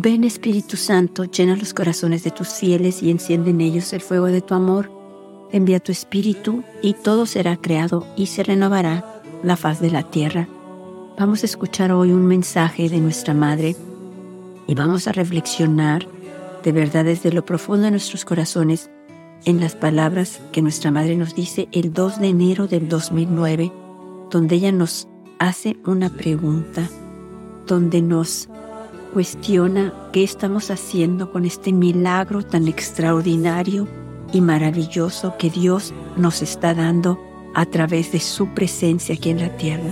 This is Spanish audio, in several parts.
Ven Espíritu Santo, llena los corazones de tus fieles y enciende en ellos el fuego de tu amor. Envía tu Espíritu y todo será creado y se renovará la faz de la tierra. Vamos a escuchar hoy un mensaje de nuestra Madre y vamos a reflexionar de verdad desde lo profundo de nuestros corazones en las palabras que nuestra Madre nos dice el 2 de enero del 2009, donde ella nos hace una pregunta, donde nos cuestiona qué estamos haciendo con este milagro tan extraordinario y maravilloso que Dios nos está dando a través de su presencia aquí en la tierra.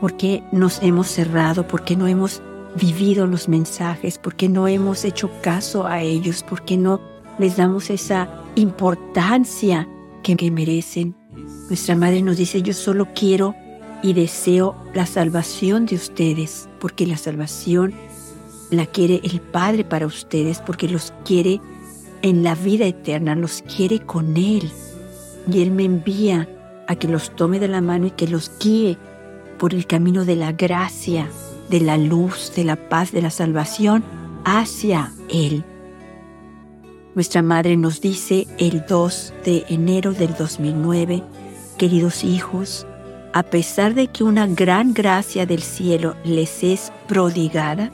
¿Por qué nos hemos cerrado? ¿Por qué no hemos vivido los mensajes? ¿Por qué no hemos hecho caso a ellos? ¿Por qué no les damos esa importancia que, merecen? Nuestra madre nos dice, yo solo quiero y deseo la salvación de ustedes, porque la salvación la quiere el Padre para ustedes, porque los quiere en la vida eterna, los quiere con Él. Y Él me envía a que los tome de la mano y que los guíe por el camino de la gracia, de la luz, de la paz, de la salvación hacia Él. Nuestra Madre nos dice el 2 de enero del 2009, queridos hijos, a pesar de que una gran gracia del cielo les es prodigada,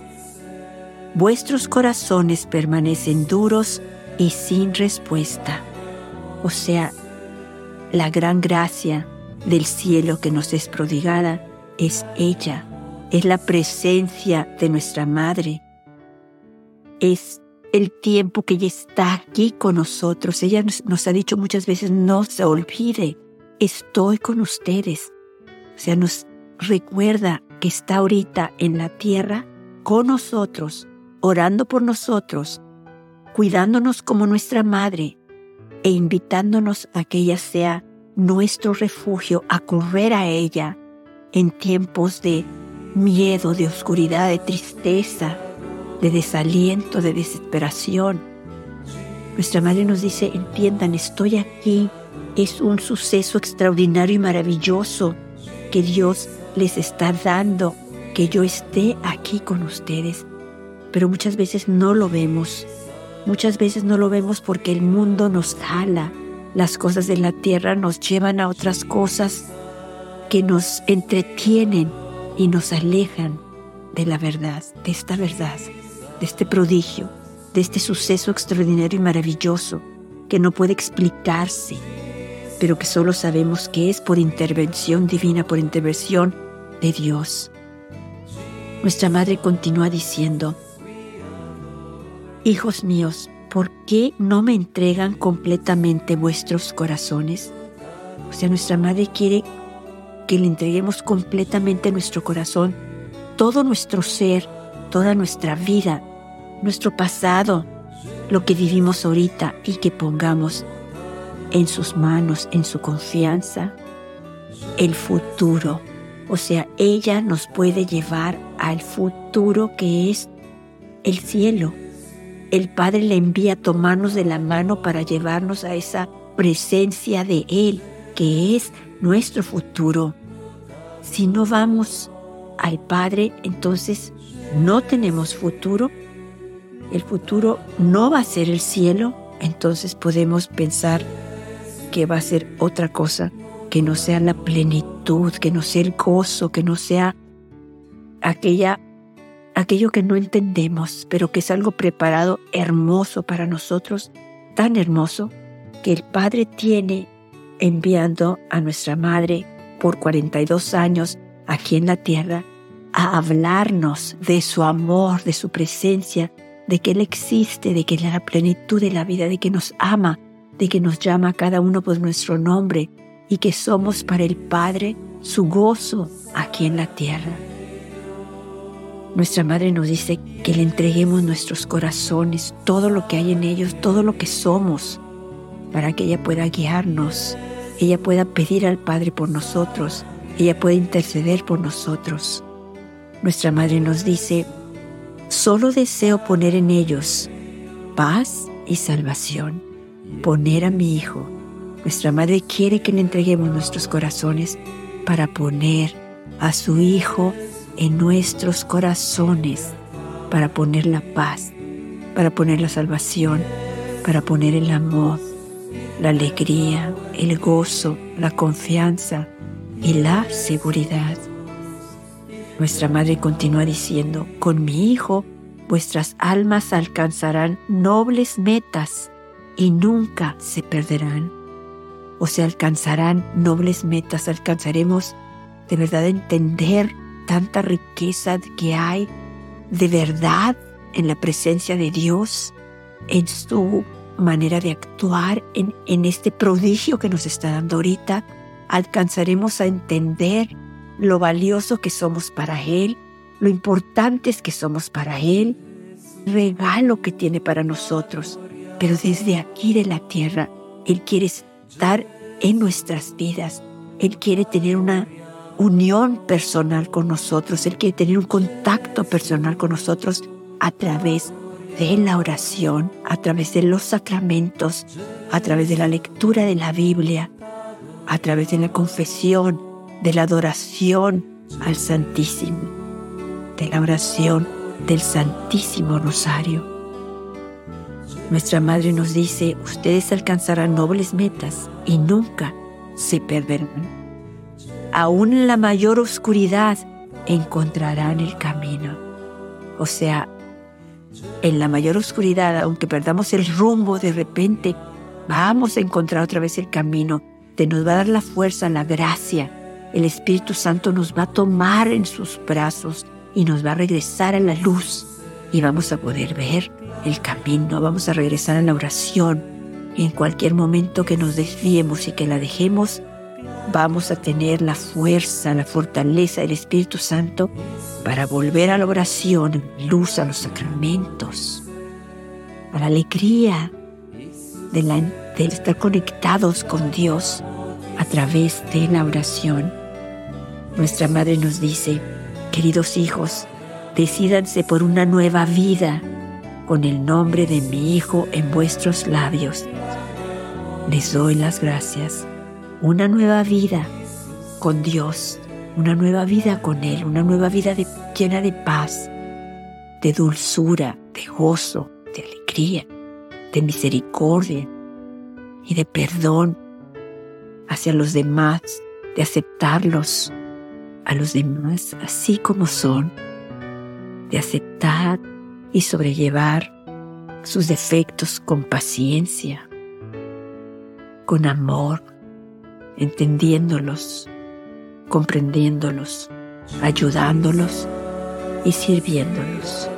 vuestros corazones permanecen duros y sin respuesta. O sea, la gran gracia del cielo que nos es prodigada es ella, es la presencia de nuestra Madre, es el tiempo que ella está aquí con nosotros. Ella nos, ha dicho muchas veces, no se olvide, estoy con ustedes. O sea, nos recuerda que está ahorita en la tierra con nosotros, orando por nosotros, cuidándonos como nuestra madre e invitándonos a que ella sea nuestro refugio, a correr a ella en tiempos de miedo, de oscuridad, de tristeza, de desaliento, de desesperación. Nuestra madre nos dice, entiendan, estoy aquí, es un suceso extraordinario y maravilloso que Dios les está dando, que yo esté aquí con ustedes. Pero muchas veces no lo vemos. Muchas veces no lo vemos porque el mundo nos jala. Las cosas de la tierra nos llevan a otras cosas que nos entretienen y nos alejan de la verdad, de esta verdad, de este prodigio, de este suceso extraordinario y maravilloso que no puede explicarse, pero que solo sabemos que es por intervención divina, por intervención de Dios. Nuestra madre continúa diciendo, Hijos míos, ¿por qué no me entregan completamente vuestros corazones? O sea, nuestra madre quiere que le entreguemos completamente nuestro corazón, todo nuestro ser, toda nuestra vida, nuestro pasado, lo que vivimos ahorita y que pongamos en sus manos, en su confianza, el futuro. O sea, ella nos puede llevar al futuro que es el cielo. El Padre le envía a tomarnos de la mano para llevarnos a esa presencia de Él, que es nuestro futuro. Si no vamos al Padre, entonces no tenemos futuro. El futuro no va a ser el cielo, entonces podemos pensar que va a ser otra cosa, que no sea la plenitud, que no sea el gozo, que no sea aquella, aquello que no entendemos, pero que es algo preparado hermoso para nosotros, tan hermoso que el Padre tiene enviando a nuestra Madre por 42 años aquí en la tierra a hablarnos de su amor, de su presencia, de que Él existe, de que Él es la plenitud de la vida, de que nos ama, de que nos llama cada uno por nuestro nombre y que somos para el Padre su gozo aquí en la tierra. Nuestra Madre nos dice que le entreguemos nuestros corazones, todo lo que hay en ellos, todo lo que somos, para que ella pueda guiarnos, ella pueda pedir al Padre por nosotros, ella pueda interceder por nosotros. Nuestra Madre nos dice, solo deseo poner en ellos paz y salvación poner a mi Hijo. Nuestra Madre quiere que le entreguemos nuestros corazones para poner a su Hijo en nuestros corazones, para poner la paz, para poner la salvación, para poner el amor, la alegría, el gozo, la confianza y la seguridad. Nuestra madre continúa diciendo, con mi hijo, vuestras almas alcanzarán nobles metas y nunca se perderán. O se alcanzarán nobles metas, alcanzaremos de verdad entender tanta riqueza que hay de verdad en la presencia de Dios, en su manera de actuar, en, en este prodigio que nos está dando ahorita, alcanzaremos a entender lo valioso que somos para Él, lo importantes que somos para Él, regalo que tiene para nosotros. Pero desde aquí de la tierra, Él quiere estar en nuestras vidas. Él quiere tener una unión personal con nosotros. Él quiere tener un contacto personal con nosotros a través de la oración, a través de los sacramentos, a través de la lectura de la Biblia, a través de la confesión, de la adoración al Santísimo, de la oración del Santísimo Rosario. Nuestra Madre nos dice, ustedes alcanzarán nobles metas y nunca se perderán aún en la mayor oscuridad encontrarán el camino. O sea, en la mayor oscuridad, aunque perdamos el rumbo de repente, vamos a encontrar otra vez el camino. Te nos va a dar la fuerza, la gracia. El Espíritu Santo nos va a tomar en sus brazos y nos va a regresar a la luz. Y vamos a poder ver el camino, vamos a regresar a la oración. Y en cualquier momento que nos desviemos y que la dejemos, vamos a tener la fuerza, la fortaleza del Espíritu Santo para volver a la oración, luz a los sacramentos, a la alegría de, de estar conectados con Dios a través de la oración. Nuestra Madre nos dice, queridos hijos, decídanse por una nueva vida con el nombre de mi Hijo en vuestros labios. Les doy las gracias una nueva vida con Dios, una nueva vida con Él, una nueva vida llena de paz, de dulzura, de gozo, de alegría, de misericordia y de perdón hacia los demás, de aceptarlos a los demás así como son, de aceptar y sobrellevar sus defectos con paciencia, con amor, entendiéndolos, comprendiéndolos, ayudándolos y sirviéndolos.